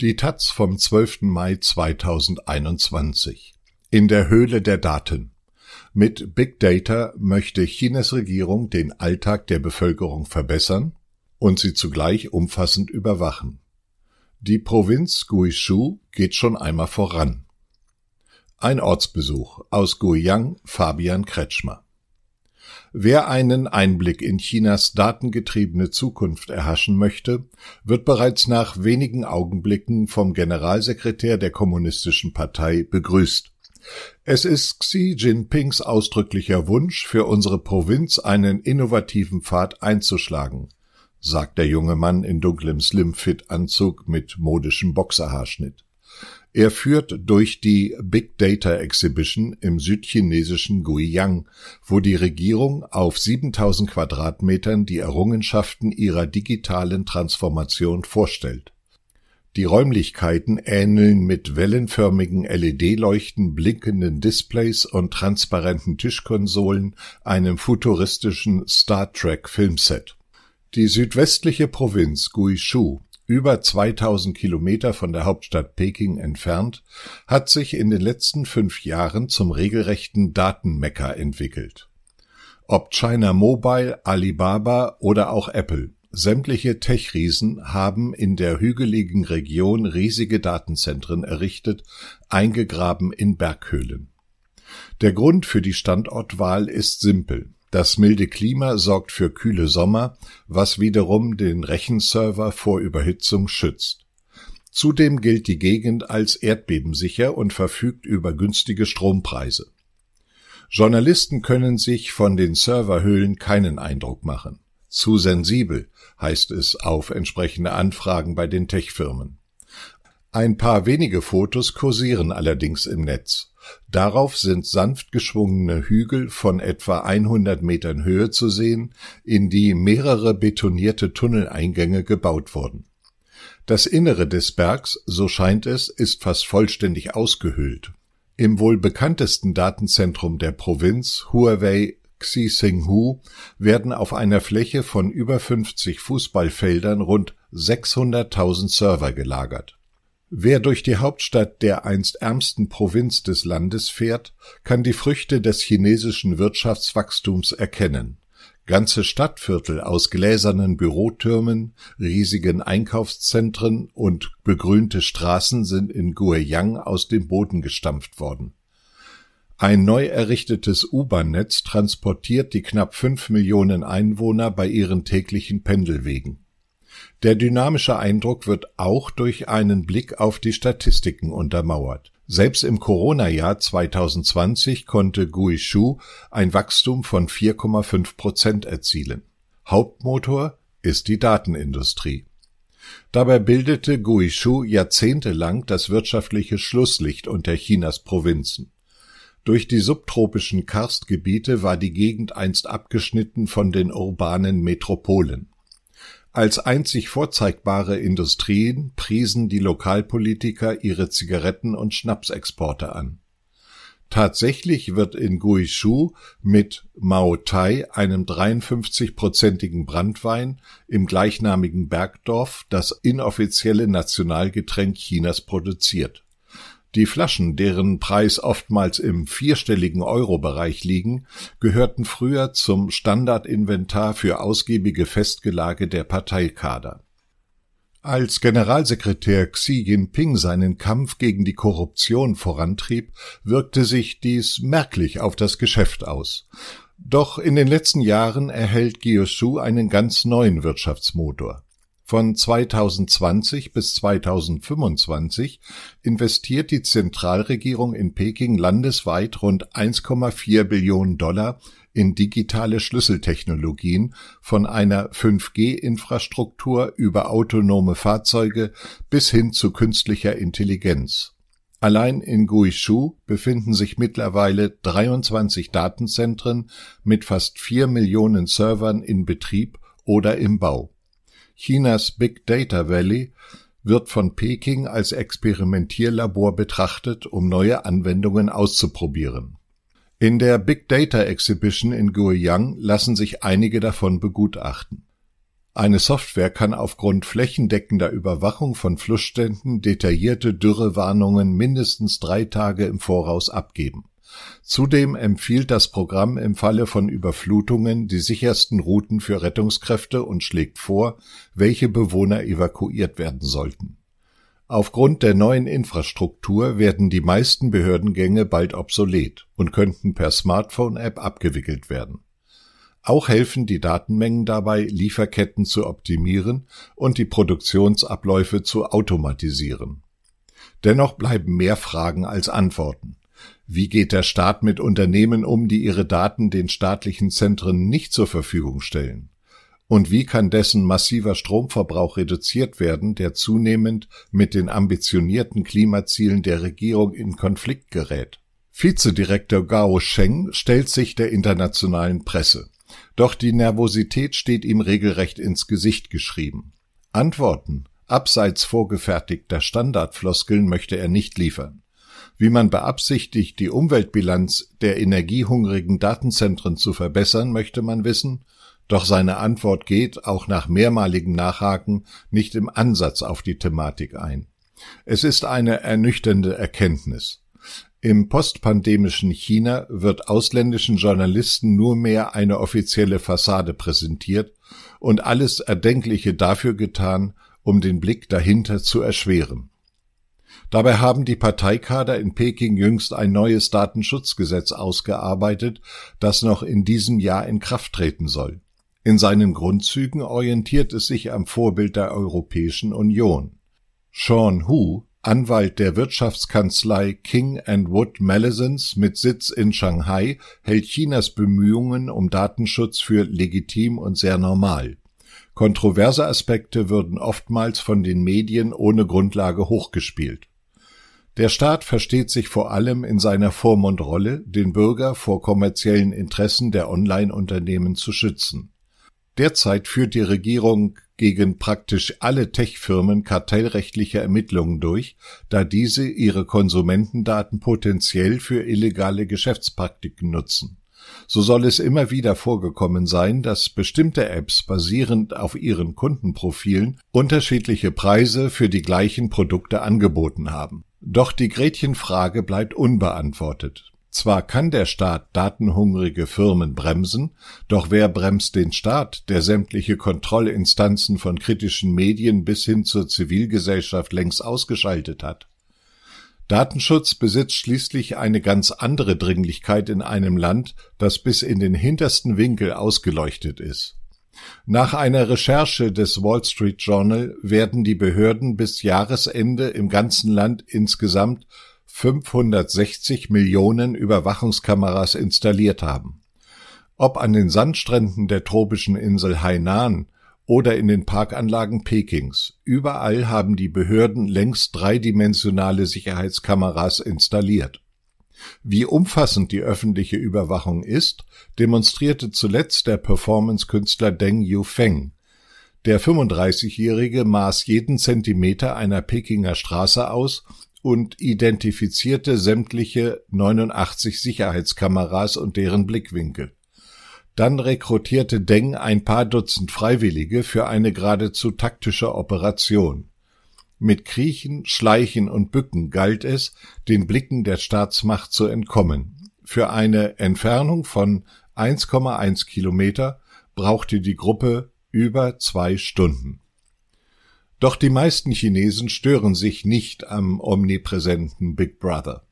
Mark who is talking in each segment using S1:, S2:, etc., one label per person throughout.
S1: Die taz vom 12. Mai 2021 In der Höhle der Daten Mit Big Data möchte Chinas Regierung den Alltag der Bevölkerung verbessern und sie zugleich umfassend überwachen. Die Provinz Guizhou geht schon einmal voran. Ein Ortsbesuch aus Guiyang Fabian Kretschmer Wer einen Einblick in Chinas datengetriebene Zukunft erhaschen möchte, wird bereits nach wenigen Augenblicken vom Generalsekretär der Kommunistischen Partei begrüßt. Es ist Xi Jinpings ausdrücklicher Wunsch, für unsere Provinz einen innovativen Pfad einzuschlagen, sagt der junge Mann in dunklem Slimfit-Anzug mit modischem Boxerhaarschnitt. Er führt durch die Big Data Exhibition im südchinesischen Guiyang, wo die Regierung auf 7000 Quadratmetern die Errungenschaften ihrer digitalen Transformation vorstellt. Die Räumlichkeiten ähneln mit wellenförmigen LED-Leuchten, blinkenden Displays und transparenten Tischkonsolen einem futuristischen Star Trek Filmset. Die südwestliche Provinz Guizhou über 2000 Kilometer von der Hauptstadt Peking entfernt, hat sich in den letzten fünf Jahren zum regelrechten Datenmecker entwickelt. Ob China Mobile, Alibaba oder auch Apple, sämtliche Tech-Riesen haben in der hügeligen Region riesige Datenzentren errichtet, eingegraben in Berghöhlen. Der Grund für die Standortwahl ist simpel. Das milde Klima sorgt für kühle Sommer, was wiederum den Rechenserver vor Überhitzung schützt. Zudem gilt die Gegend als erdbebensicher und verfügt über günstige Strompreise. Journalisten können sich von den Serverhöhlen keinen Eindruck machen. Zu sensibel, heißt es auf entsprechende Anfragen bei den Tech-Firmen. Ein paar wenige Fotos kursieren allerdings im Netz. Darauf sind sanft geschwungene Hügel von etwa 100 Metern Höhe zu sehen, in die mehrere betonierte Tunneleingänge gebaut wurden. Das Innere des Bergs, so scheint es, ist fast vollständig ausgehöhlt. Im wohl bekanntesten Datenzentrum der Provinz, Huawei Xisinghu, werden auf einer Fläche von über 50 Fußballfeldern rund 600.000 Server gelagert. Wer durch die Hauptstadt der einst ärmsten Provinz des Landes fährt, kann die Früchte des chinesischen Wirtschaftswachstums erkennen. Ganze Stadtviertel aus gläsernen Bürotürmen, riesigen Einkaufszentren und begrünte Straßen sind in Guiyang aus dem Boden gestampft worden. Ein neu errichtetes U-Bahn-Netz transportiert die knapp fünf Millionen Einwohner bei ihren täglichen Pendelwegen. Der dynamische Eindruck wird auch durch einen Blick auf die Statistiken untermauert. Selbst im Corona-Jahr 2020 konnte Guizhou ein Wachstum von 4,5 Prozent erzielen. Hauptmotor ist die Datenindustrie. Dabei bildete Guizhou jahrzehntelang das wirtschaftliche Schlusslicht unter Chinas Provinzen. Durch die subtropischen Karstgebiete war die Gegend einst abgeschnitten von den urbanen Metropolen. Als einzig vorzeigbare Industrien priesen die Lokalpolitiker ihre Zigaretten und Schnapsexporte an. Tatsächlich wird in Guizhou mit Mao Tai, einem 53-prozentigen Brandwein, im gleichnamigen Bergdorf das inoffizielle Nationalgetränk Chinas produziert die Flaschen, deren Preis oftmals im vierstelligen Euro-Bereich liegen, gehörten früher zum Standardinventar für ausgiebige Festgelage der Parteikader. Als Generalsekretär Xi Jinping seinen Kampf gegen die Korruption vorantrieb, wirkte sich dies merklich auf das Geschäft aus. Doch in den letzten Jahren erhält Gyushu einen ganz neuen Wirtschaftsmotor. Von 2020 bis 2025 investiert die Zentralregierung in Peking landesweit rund 1,4 Billionen Dollar in digitale Schlüsseltechnologien von einer 5G-Infrastruktur über autonome Fahrzeuge bis hin zu künstlicher Intelligenz. Allein in Guizhou befinden sich mittlerweile 23 Datenzentren mit fast vier Millionen Servern in Betrieb oder im Bau. Chinas Big Data Valley wird von Peking als Experimentierlabor betrachtet, um neue Anwendungen auszuprobieren. In der Big Data Exhibition in Guiyang lassen sich einige davon begutachten. Eine Software kann aufgrund flächendeckender Überwachung von Flussständen detaillierte Dürrewarnungen mindestens drei Tage im Voraus abgeben. Zudem empfiehlt das Programm im Falle von Überflutungen die sichersten Routen für Rettungskräfte und schlägt vor, welche Bewohner evakuiert werden sollten. Aufgrund der neuen Infrastruktur werden die meisten Behördengänge bald obsolet und könnten per Smartphone-App abgewickelt werden. Auch helfen die Datenmengen dabei, Lieferketten zu optimieren und die Produktionsabläufe zu automatisieren. Dennoch bleiben mehr Fragen als Antworten. Wie geht der Staat mit Unternehmen um, die ihre Daten den staatlichen Zentren nicht zur Verfügung stellen? Und wie kann dessen massiver Stromverbrauch reduziert werden, der zunehmend mit den ambitionierten Klimazielen der Regierung in Konflikt gerät? Vizedirektor Gao Sheng stellt sich der internationalen Presse. Doch die Nervosität steht ihm regelrecht ins Gesicht geschrieben. Antworten, abseits vorgefertigter Standardfloskeln möchte er nicht liefern wie man beabsichtigt, die Umweltbilanz der energiehungrigen Datenzentren zu verbessern, möchte man wissen, doch seine Antwort geht, auch nach mehrmaligem Nachhaken, nicht im Ansatz auf die Thematik ein. Es ist eine ernüchternde Erkenntnis. Im postpandemischen China wird ausländischen Journalisten nur mehr eine offizielle Fassade präsentiert und alles Erdenkliche dafür getan, um den Blick dahinter zu erschweren. Dabei haben die Parteikader in Peking jüngst ein neues Datenschutzgesetz ausgearbeitet, das noch in diesem Jahr in Kraft treten soll. In seinen Grundzügen orientiert es sich am Vorbild der Europäischen Union. Sean Hu, Anwalt der Wirtschaftskanzlei King Wood Mallesons mit Sitz in Shanghai, hält Chinas Bemühungen um Datenschutz für legitim und sehr normal. Kontroverse Aspekte würden oftmals von den Medien ohne Grundlage hochgespielt. Der Staat versteht sich vor allem in seiner Vormundrolle, den Bürger vor kommerziellen Interessen der Online-Unternehmen zu schützen. Derzeit führt die Regierung gegen praktisch alle Tech-Firmen kartellrechtliche Ermittlungen durch, da diese ihre Konsumentendaten potenziell für illegale Geschäftspraktiken nutzen. So soll es immer wieder vorgekommen sein, dass bestimmte Apps basierend auf ihren Kundenprofilen unterschiedliche Preise für die gleichen Produkte angeboten haben. Doch die Gretchenfrage bleibt unbeantwortet. Zwar kann der Staat datenhungrige Firmen bremsen, doch wer bremst den Staat, der sämtliche Kontrollinstanzen von kritischen Medien bis hin zur Zivilgesellschaft längst ausgeschaltet hat? Datenschutz besitzt schließlich eine ganz andere Dringlichkeit in einem Land, das bis in den hintersten Winkel ausgeleuchtet ist. Nach einer Recherche des Wall Street Journal werden die Behörden bis Jahresende im ganzen Land insgesamt 560 Millionen Überwachungskameras installiert haben. Ob an den Sandstränden der tropischen Insel Hainan oder in den Parkanlagen Pekings. Überall haben die Behörden längst dreidimensionale Sicherheitskameras installiert. Wie umfassend die öffentliche Überwachung ist, demonstrierte zuletzt der Performance-Künstler Deng Yufeng. Der 35-Jährige maß jeden Zentimeter einer Pekinger Straße aus und identifizierte sämtliche 89 Sicherheitskameras und deren Blickwinkel. Dann rekrutierte Deng ein paar Dutzend Freiwillige für eine geradezu taktische Operation. Mit Kriechen, Schleichen und Bücken galt es, den Blicken der Staatsmacht zu entkommen. Für eine Entfernung von 1,1 Kilometer brauchte die Gruppe über zwei Stunden. Doch die meisten Chinesen stören sich nicht am omnipräsenten Big Brother.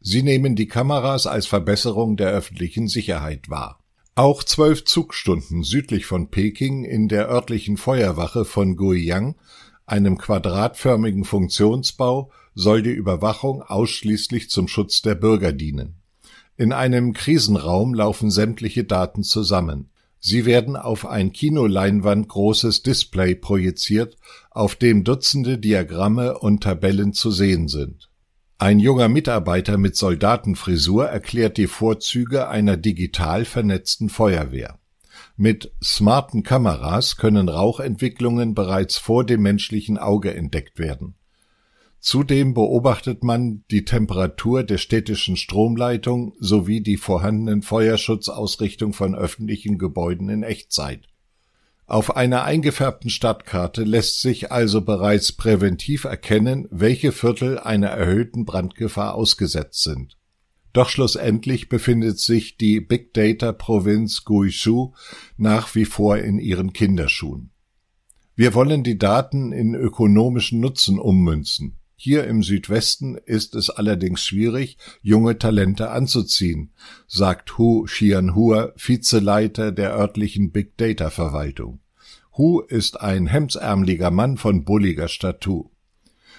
S1: Sie nehmen die Kameras als Verbesserung der öffentlichen Sicherheit wahr. Auch zwölf Zugstunden südlich von Peking in der örtlichen Feuerwache von Guiyang, einem quadratförmigen Funktionsbau, soll die Überwachung ausschließlich zum Schutz der Bürger dienen. In einem Krisenraum laufen sämtliche Daten zusammen. Sie werden auf ein Kinoleinwand großes Display projiziert, auf dem Dutzende Diagramme und Tabellen zu sehen sind. Ein junger Mitarbeiter mit Soldatenfrisur erklärt die Vorzüge einer digital vernetzten Feuerwehr. Mit smarten Kameras können Rauchentwicklungen bereits vor dem menschlichen Auge entdeckt werden. Zudem beobachtet man die Temperatur der städtischen Stromleitung sowie die vorhandenen Feuerschutzausrichtung von öffentlichen Gebäuden in Echtzeit Auf einer eingefärbten Stadtkarte lässt sich also bereits präventiv erkennen, welche Viertel einer erhöhten Brandgefahr ausgesetzt sind. Doch schlussendlich befindet sich die Big Data Provinz Guizhou nach wie vor in ihren Kinderschuhen. Wir wollen die Daten in ökonomischen Nutzen ummünzen. Hier im Südwesten ist es allerdings schwierig, junge Talente anzuziehen, sagt Hu Xianhua, Vizeleiter der örtlichen Big Data Verwaltung. Hu ist ein hemdsärmeliger Mann von bulliger Statur.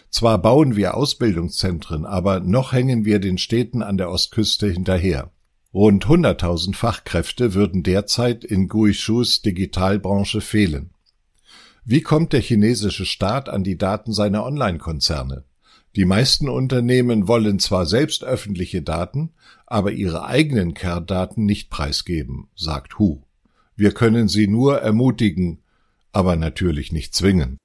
S1: Zwar bauen wir Ausbildungszentren, aber noch hängen wir den Städten an der Ostküste hinterher. Rund 100.000 Fachkräfte würden derzeit in Guizhous Digitalbranche fehlen. Wie kommt der chinesische Staat an die Daten seiner Online-Konzerne? Die meisten Unternehmen wollen zwar selbst öffentliche Daten, aber ihre eigenen Kerndaten nicht preisgeben, sagt Hu. Wir können sie nur ermutigen, aber natürlich nicht zwingen.